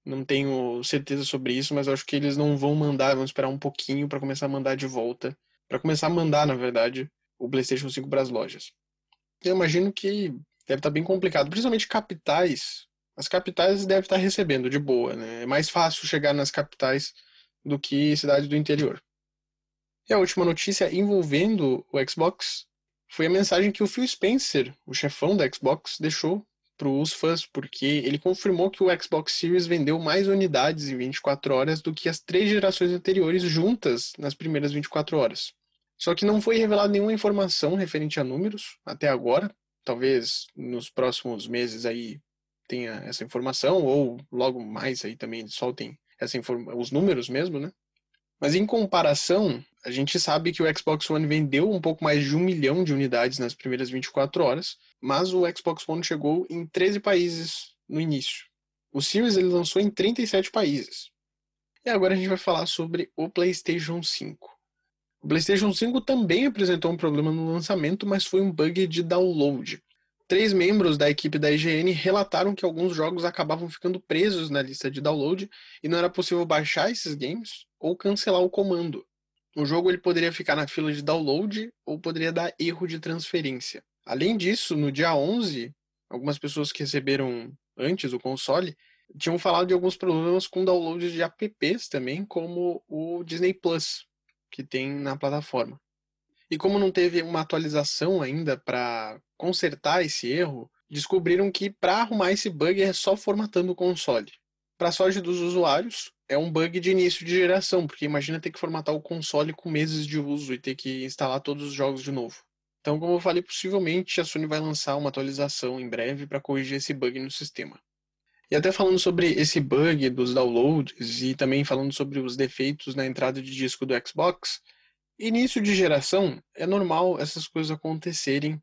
Não tenho certeza sobre isso, mas acho que eles não vão mandar, vão esperar um pouquinho para começar a mandar de volta. Para começar a mandar, na verdade, o PlayStation 5 para as lojas. Eu imagino que deve estar tá bem complicado, principalmente capitais. As capitais devem estar tá recebendo de boa, né? É mais fácil chegar nas capitais do que cidades do interior. E a última notícia envolvendo o Xbox foi a mensagem que o Phil Spencer, o chefão da Xbox, deixou para os fãs, porque ele confirmou que o Xbox Series vendeu mais unidades em 24 horas do que as três gerações anteriores juntas nas primeiras 24 horas. Só que não foi revelada nenhuma informação referente a números até agora. Talvez nos próximos meses aí tenha essa informação, ou logo mais aí também soltem essa os números mesmo, né? Mas em comparação, a gente sabe que o Xbox One vendeu um pouco mais de um milhão de unidades nas primeiras 24 horas, mas o Xbox One chegou em 13 países no início. O Series ele lançou em 37 países. E agora a gente vai falar sobre o PlayStation 5. O PlayStation 5 também apresentou um problema no lançamento, mas foi um bug de download. Três membros da equipe da IGN relataram que alguns jogos acabavam ficando presos na lista de download e não era possível baixar esses games ou cancelar o comando. O jogo ele poderia ficar na fila de download ou poderia dar erro de transferência. Além disso, no dia 11, algumas pessoas que receberam antes o console tinham falado de alguns problemas com downloads de apps também, como o Disney Plus, que tem na plataforma. E como não teve uma atualização ainda para consertar esse erro, descobriram que para arrumar esse bug é só formatando o console. Para sorte dos usuários, é um bug de início de geração, porque imagina ter que formatar o console com meses de uso e ter que instalar todos os jogos de novo. Então, como eu falei, possivelmente a Sony vai lançar uma atualização em breve para corrigir esse bug no sistema. E até falando sobre esse bug dos downloads e também falando sobre os defeitos na entrada de disco do Xbox, início de geração é normal essas coisas acontecerem.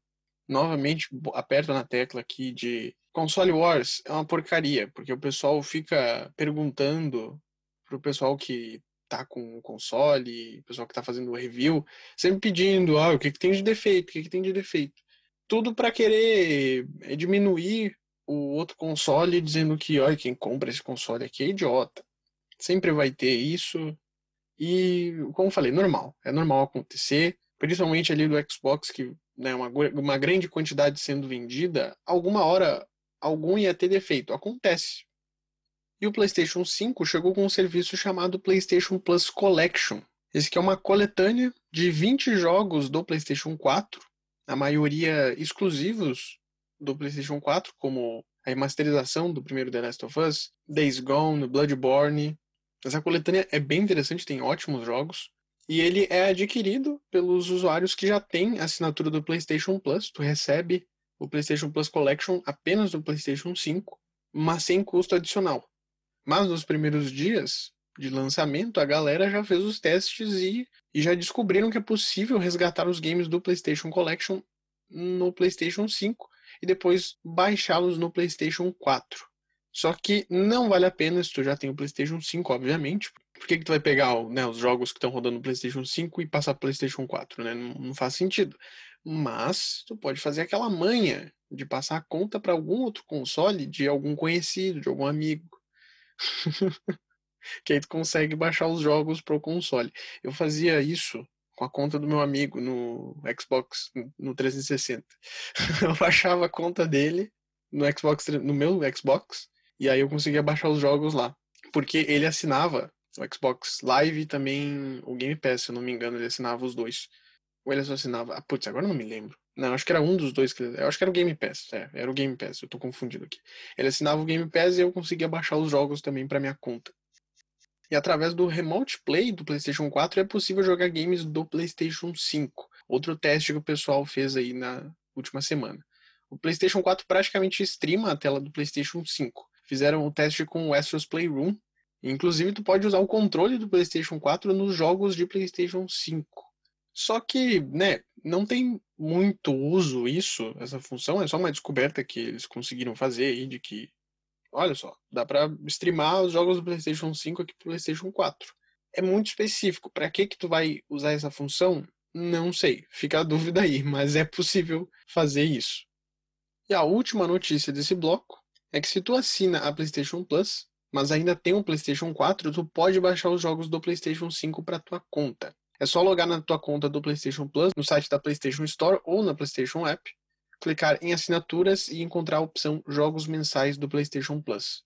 Novamente, aperto na tecla aqui de console wars é uma porcaria, porque o pessoal fica perguntando pro pessoal que tá com o console, o pessoal que tá fazendo o review, sempre pedindo, ah, o que, que tem de defeito, o que, que tem de defeito. Tudo para querer eh, diminuir o outro console dizendo que, olha, quem compra esse console aqui é idiota. Sempre vai ter isso. E, como falei, normal. É normal acontecer. Principalmente ali do Xbox, que né, uma, uma grande quantidade sendo vendida, alguma hora algum ia ter defeito. Acontece. E o PlayStation 5 chegou com um serviço chamado PlayStation Plus Collection. Esse aqui é uma coletânea de 20 jogos do PlayStation 4, a maioria exclusivos do PlayStation 4, como a remasterização do primeiro The Last of Us, Days Gone, Bloodborne. Essa coletânea é bem interessante, tem ótimos jogos. E ele é adquirido pelos usuários que já têm assinatura do PlayStation Plus. Tu recebe o PlayStation Plus Collection apenas no PlayStation 5, mas sem custo adicional. Mas nos primeiros dias de lançamento, a galera já fez os testes e, e já descobriram que é possível resgatar os games do PlayStation Collection no PlayStation 5 e depois baixá-los no PlayStation 4. Só que não vale a pena se tu já tem o PlayStation 5, obviamente. Por que, que tu vai pegar né, os jogos que estão rodando no PlayStation 5 e passar para PlayStation 4? Né? Não, não faz sentido. Mas tu pode fazer aquela manha de passar a conta para algum outro console de algum conhecido, de algum amigo. [LAUGHS] que aí tu consegue baixar os jogos pro console. Eu fazia isso com a conta do meu amigo no Xbox no 360. [LAUGHS] eu baixava a conta dele no Xbox no meu Xbox e aí eu conseguia baixar os jogos lá, porque ele assinava o Xbox Live e também o Game Pass, se eu não me engano, ele assinava os dois. Ou ele só assinava. Ah, putz, agora não me lembro. Não, acho que era um dos dois. Que... Eu acho que era o Game Pass. É, era o Game Pass, eu tô confundido aqui. Ele assinava o Game Pass e eu conseguia baixar os jogos também para minha conta. E através do Remote Play do PlayStation 4 é possível jogar games do PlayStation 5. Outro teste que o pessoal fez aí na última semana. O PlayStation 4 praticamente streama a tela do PlayStation 5. Fizeram o teste com o Astro's Playroom. Inclusive, tu pode usar o controle do PlayStation 4 nos jogos de PlayStation 5. Só que, né, não tem muito uso isso, essa função, é só uma descoberta que eles conseguiram fazer aí de que olha só, dá para streamar os jogos do PlayStation 5 aqui pro PlayStation 4. É muito específico. Para que que tu vai usar essa função? Não sei. Fica a dúvida aí, [LAUGHS] mas é possível fazer isso. E a última notícia desse bloco é que se tu assina a PlayStation Plus, mas ainda tem um PlayStation 4, tu pode baixar os jogos do PlayStation 5 para tua conta. É só logar na tua conta do PlayStation Plus no site da PlayStation Store ou na PlayStation App clicar em assinaturas e encontrar a opção Jogos Mensais do PlayStation Plus.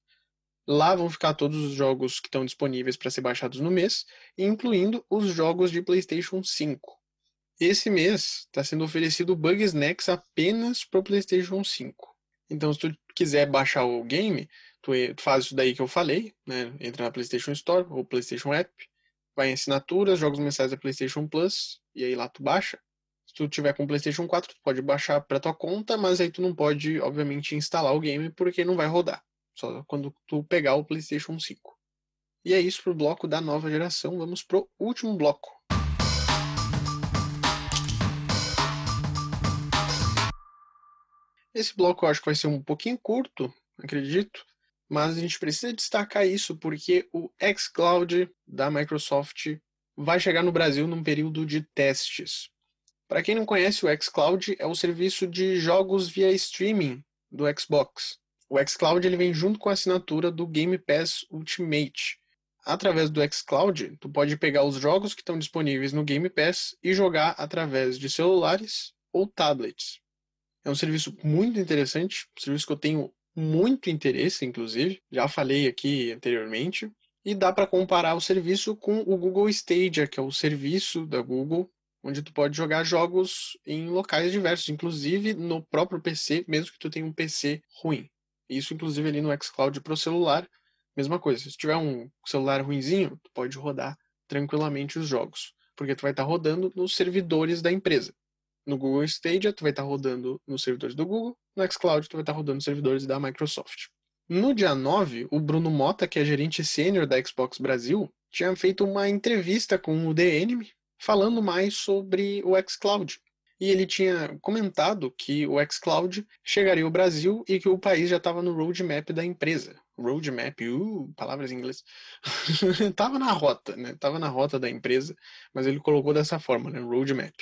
Lá vão ficar todos os jogos que estão disponíveis para ser baixados no mês, incluindo os jogos de PlayStation 5. Esse mês está sendo oferecido Bug Snacks apenas para o PlayStation 5. Então, se tu quiser baixar o game, tu faz isso daí que eu falei, né? Entra na PlayStation Store ou PlayStation App, vai em assinaturas, jogos mensais da PlayStation Plus, e aí lá tu baixa tu tiver com PlayStation 4, tu pode baixar para tua conta, mas aí tu não pode, obviamente, instalar o game porque não vai rodar. Só quando tu pegar o PlayStation 5. E é isso pro bloco da nova geração. Vamos pro último bloco. Esse bloco eu acho que vai ser um pouquinho curto, acredito, mas a gente precisa destacar isso porque o xCloud da Microsoft vai chegar no Brasil num período de testes. Para quem não conhece, o xCloud é o serviço de jogos via streaming do Xbox. O xCloud ele vem junto com a assinatura do Game Pass Ultimate. Através do xCloud, tu pode pegar os jogos que estão disponíveis no Game Pass e jogar através de celulares ou tablets. É um serviço muito interessante, um serviço que eu tenho muito interesse, inclusive, já falei aqui anteriormente, e dá para comparar o serviço com o Google Stadia, que é o serviço da Google onde tu pode jogar jogos em locais diversos, inclusive no próprio PC, mesmo que tu tenha um PC ruim. Isso, inclusive, ali no xCloud pro celular, mesma coisa. Se tiver um celular ruinzinho, tu pode rodar tranquilamente os jogos, porque tu vai estar tá rodando nos servidores da empresa. No Google Stadia, tu vai estar tá rodando nos servidores do Google, no xCloud, tu vai estar tá rodando nos servidores da Microsoft. No dia 9, o Bruno Mota, que é gerente sênior da Xbox Brasil, tinha feito uma entrevista com o The Enemy, falando mais sobre o xCloud. E ele tinha comentado que o xCloud chegaria ao Brasil e que o país já estava no roadmap da empresa. Roadmap, uh, palavras em inglês. [LAUGHS] tava na rota, né? Tava na rota da empresa, mas ele colocou dessa forma, né? Roadmap.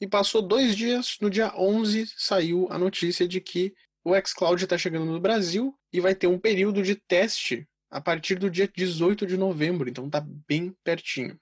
E passou dois dias, no dia 11 saiu a notícia de que o xCloud está chegando no Brasil e vai ter um período de teste a partir do dia 18 de novembro, então tá bem pertinho.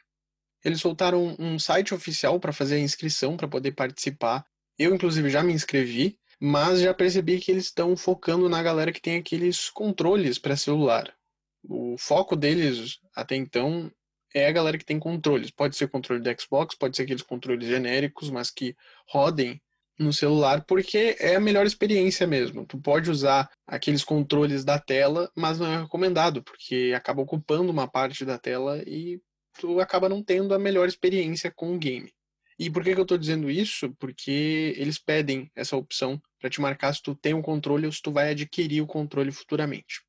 Eles soltaram um site oficial para fazer a inscrição, para poder participar. Eu, inclusive, já me inscrevi, mas já percebi que eles estão focando na galera que tem aqueles controles para celular. O foco deles, até então, é a galera que tem controles. Pode ser controle do Xbox, pode ser aqueles controles genéricos, mas que rodem no celular, porque é a melhor experiência mesmo. Tu pode usar aqueles controles da tela, mas não é recomendado, porque acaba ocupando uma parte da tela e tu acaba não tendo a melhor experiência com o game. E por que, que eu estou dizendo isso? Porque eles pedem essa opção para te marcar se tu tem um controle ou se tu vai adquirir o controle futuramente.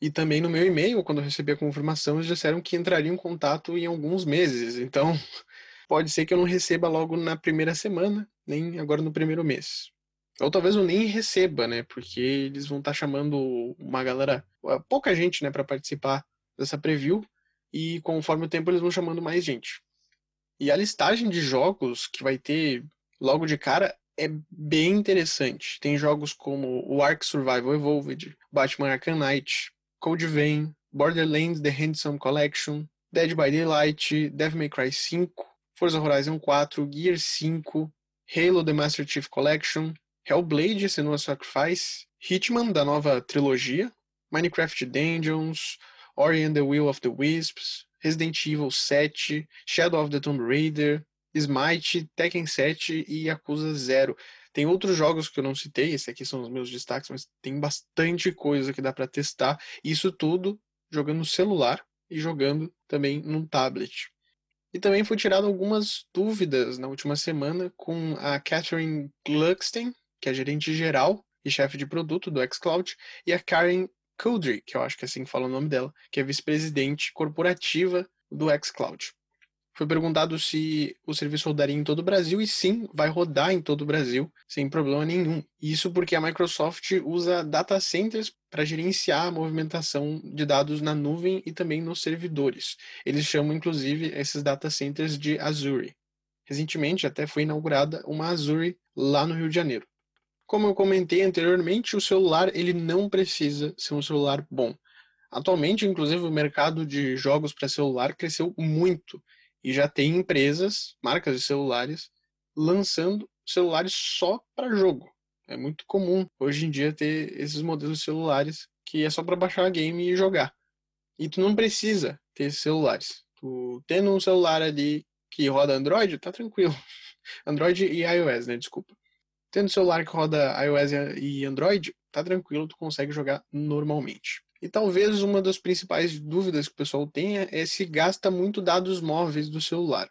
E também no meu e-mail, quando eu recebi a confirmação, eles disseram que entrariam em contato em alguns meses. Então, [LAUGHS] pode ser que eu não receba logo na primeira semana, nem agora no primeiro mês. Ou talvez eu nem receba, né? Porque eles vão estar tá chamando uma galera, pouca gente, né, para participar dessa preview. E conforme o tempo, eles vão chamando mais gente. E a listagem de jogos que vai ter logo de cara é bem interessante. Tem jogos como o Ark Survival Evolved, Batman Arkham Knight, Code Vein, Borderlands The Handsome Collection, Dead by Daylight, Devil May Cry 5, Forza Horizon 4, Gear 5, Halo The Master Chief Collection, Hellblade Senua Sacrifice, Hitman da nova trilogia, Minecraft Dungeons, Ori and the Will of the Wisps, Resident Evil 7, Shadow of the Tomb Raider, Smite, Tekken 7 e Yakuza 0. Tem outros jogos que eu não citei, esses aqui são os meus destaques, mas tem bastante coisa que dá para testar. Isso tudo jogando no celular e jogando também num tablet. E também foi tirado algumas dúvidas na última semana com a Catherine Gluckstein, que é gerente geral e chefe de produto do xCloud, e a Karen Coudry, que eu acho que é assim que fala o nome dela, que é vice-presidente corporativa do xCloud. Foi perguntado se o serviço rodaria em todo o Brasil e sim, vai rodar em todo o Brasil sem problema nenhum. Isso porque a Microsoft usa data centers para gerenciar a movimentação de dados na nuvem e também nos servidores. Eles chamam inclusive esses data centers de Azure. Recentemente até foi inaugurada uma Azure lá no Rio de Janeiro. Como eu comentei anteriormente, o celular ele não precisa ser um celular bom. Atualmente, inclusive, o mercado de jogos para celular cresceu muito e já tem empresas, marcas de celulares, lançando celulares só para jogo. É muito comum hoje em dia ter esses modelos de celulares que é só para baixar game e jogar. E tu não precisa ter esses celulares. Tu tendo um celular ali que roda Android, tá tranquilo. [LAUGHS] Android e iOS, né? Desculpa. Tendo celular que roda iOS e Android, tá tranquilo, tu consegue jogar normalmente. E talvez uma das principais dúvidas que o pessoal tenha é se gasta muito dados móveis do celular.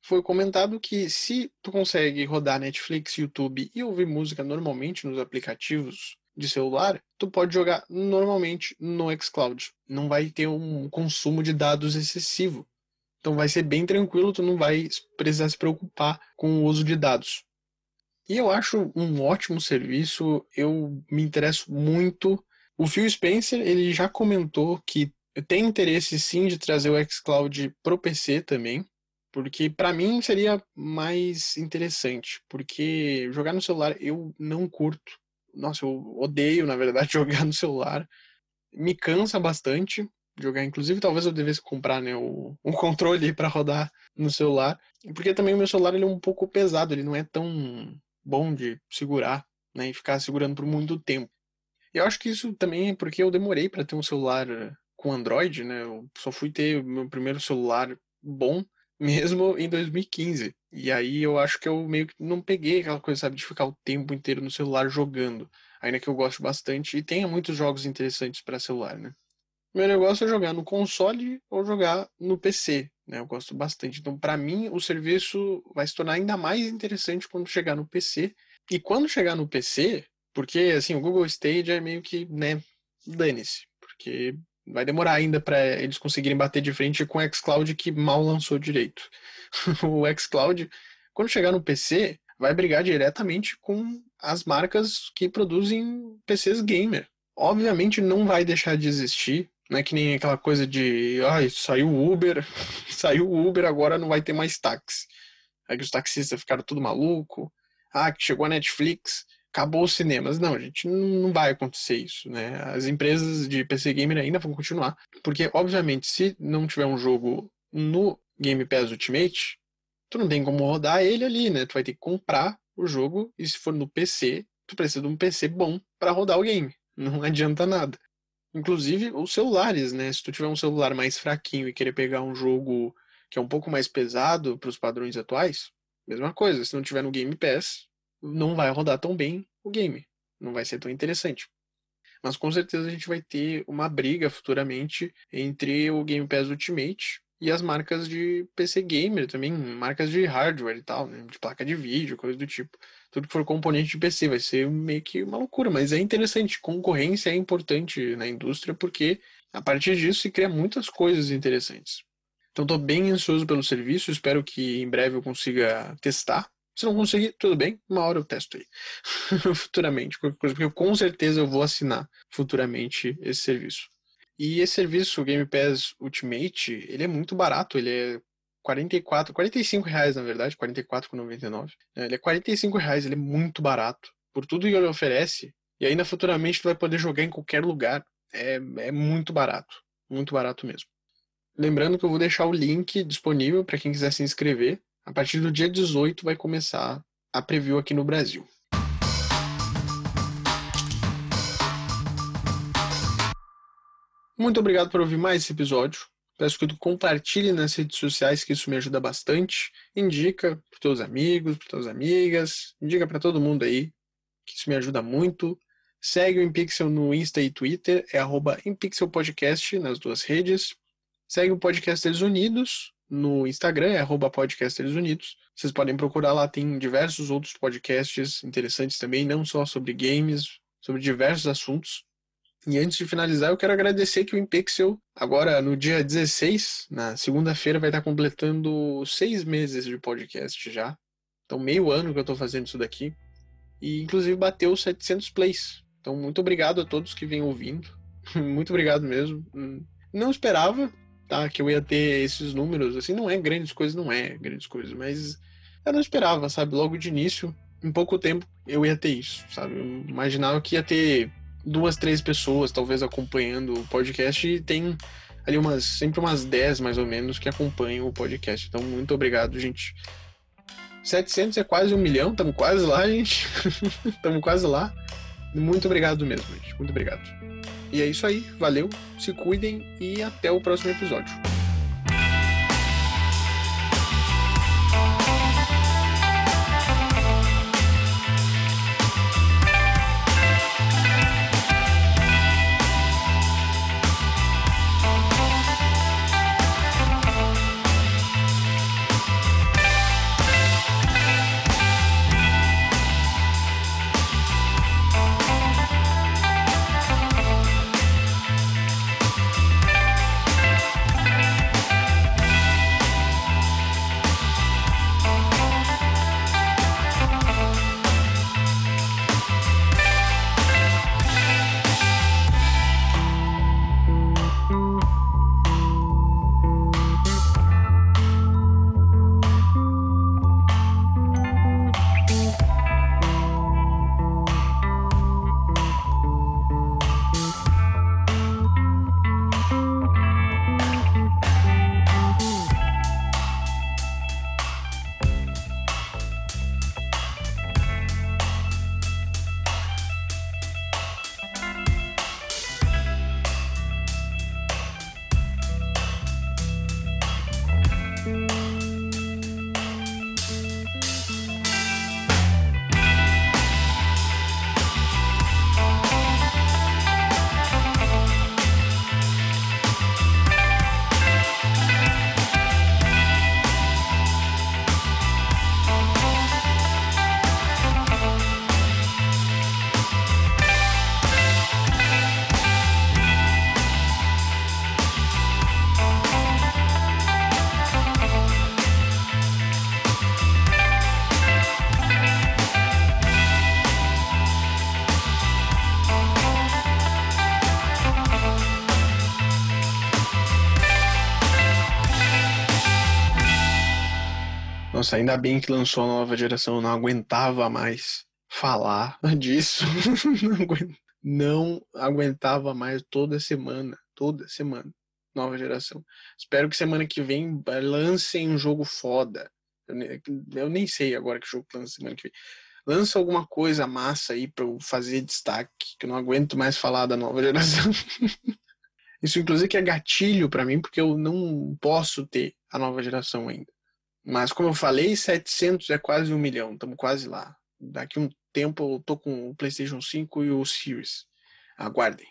Foi comentado que se tu consegue rodar Netflix, YouTube e ouvir música normalmente nos aplicativos de celular, tu pode jogar normalmente no xCloud. Não vai ter um consumo de dados excessivo. Então vai ser bem tranquilo, tu não vai precisar se preocupar com o uso de dados. E eu acho um ótimo serviço, eu me interesso muito. O Phil Spencer, ele já comentou que tem interesse sim de trazer o xCloud pro PC também, porque para mim seria mais interessante, porque jogar no celular eu não curto. Nossa, eu odeio, na verdade, [LAUGHS] jogar no celular. Me cansa bastante jogar. Inclusive, talvez eu devesse comprar né, um controle para rodar no celular. Porque também o meu celular ele é um pouco pesado, ele não é tão bom de segurar, né, e ficar segurando por muito tempo. Eu acho que isso também é porque eu demorei para ter um celular eh, com Android, né? Eu só fui ter o meu primeiro celular bom [LAUGHS] mesmo em 2015. E aí eu acho que eu meio que não peguei aquela coisa, sabe, de ficar o tempo inteiro no celular jogando. Ainda que eu gosto bastante e tenha muitos jogos interessantes para celular, né? Meu negócio é jogar no console ou jogar no PC, né? Eu gosto bastante. Então, para mim, o serviço vai se tornar ainda mais interessante quando chegar no PC. E quando chegar no PC, porque assim, o Google Stage é meio que, né, dane-se, porque vai demorar ainda para eles conseguirem bater de frente com o xCloud que mal lançou direito. [LAUGHS] o xCloud, quando chegar no PC, vai brigar diretamente com as marcas que produzem PCs gamer. Obviamente não vai deixar de existir não é que nem aquela coisa de, ai, saiu o Uber, [LAUGHS] saiu o Uber, agora não vai ter mais táxi. Aí que os taxistas ficaram tudo maluco. Ah, que chegou a Netflix, acabou os cinemas. Não, gente, não vai acontecer isso, né? As empresas de PC Gamer ainda vão continuar, porque obviamente se não tiver um jogo no Game Pass Ultimate, tu não tem como rodar ele ali, né? Tu vai ter que comprar o jogo e se for no PC, tu precisa de um PC bom para rodar o game. Não [LAUGHS] adianta nada. Inclusive os celulares, né? Se tu tiver um celular mais fraquinho e querer pegar um jogo que é um pouco mais pesado para os padrões atuais, mesma coisa. Se não tiver no Game Pass, não vai rodar tão bem o game. Não vai ser tão interessante. Mas com certeza a gente vai ter uma briga futuramente entre o Game Pass Ultimate e as marcas de PC gamer também, marcas de hardware e tal, né? de placa de vídeo, coisa do tipo. Tudo que for componente de PC vai ser meio que uma loucura, mas é interessante. Concorrência é importante na indústria porque a partir disso se cria muitas coisas interessantes. Então estou bem ansioso pelo serviço, espero que em breve eu consiga testar. Se não conseguir, tudo bem, uma hora eu testo aí. [LAUGHS] futuramente, porque com certeza eu vou assinar futuramente esse serviço. E esse serviço, o Game Pass Ultimate, ele é muito barato, ele é 44, 45 reais na verdade, 44,99. É, ele é 45 reais, ele é muito barato. Por tudo que ele oferece, e ainda futuramente tu vai poder jogar em qualquer lugar. É, é muito barato, muito barato mesmo. Lembrando que eu vou deixar o link disponível para quem quiser se inscrever. A partir do dia 18 vai começar a preview aqui no Brasil. Muito obrigado por ouvir mais esse episódio. Peço que tu compartilhe nas redes sociais, que isso me ajuda bastante. Indica para teus amigos, para tuas amigas, indica para todo mundo aí, que isso me ajuda muito. Segue o InPixel no Insta e Twitter, é arroba InPixelPodcast nas duas redes. Segue o Podcasters Unidos no Instagram, é arroba Podcasters Unidos. Vocês podem procurar lá, tem diversos outros podcasts interessantes também, não só sobre games, sobre diversos assuntos. E antes de finalizar, eu quero agradecer que o Impixel, agora no dia 16, na segunda-feira, vai estar completando seis meses de podcast já. Então, meio ano que eu estou fazendo isso daqui. E, inclusive, bateu 700 plays. Então, muito obrigado a todos que vêm ouvindo. [LAUGHS] muito obrigado mesmo. Não esperava, tá? Que eu ia ter esses números. Assim, não é grandes coisas, não é grandes coisas, mas eu não esperava, sabe? Logo de início, em pouco tempo, eu ia ter isso, sabe? Eu imaginava que ia ter duas, três pessoas, talvez, acompanhando o podcast e tem ali umas, sempre umas 10 mais ou menos que acompanham o podcast. Então, muito obrigado, gente. 700 é quase um milhão, estamos quase lá, gente. [LAUGHS] Estamos quase lá. Muito obrigado mesmo, gente. Muito obrigado. E é isso aí, valeu, se cuidem e até o próximo episódio. Nossa, ainda bem que lançou a nova geração, eu não aguentava mais falar [LAUGHS] disso. não aguentava mais toda semana, toda semana, nova geração. Espero que semana que vem lancem um jogo foda. Eu nem, eu nem sei agora que jogo lança semana que vem. Lança alguma coisa massa aí para eu fazer destaque, que eu não aguento mais falar da nova geração. [LAUGHS] Isso, inclusive, que é gatilho para mim, porque eu não posso ter a nova geração ainda. Mas, como eu falei, 700 é quase um milhão, estamos quase lá. Daqui um tempo eu tô com o PlayStation 5 e o Series. Aguardem.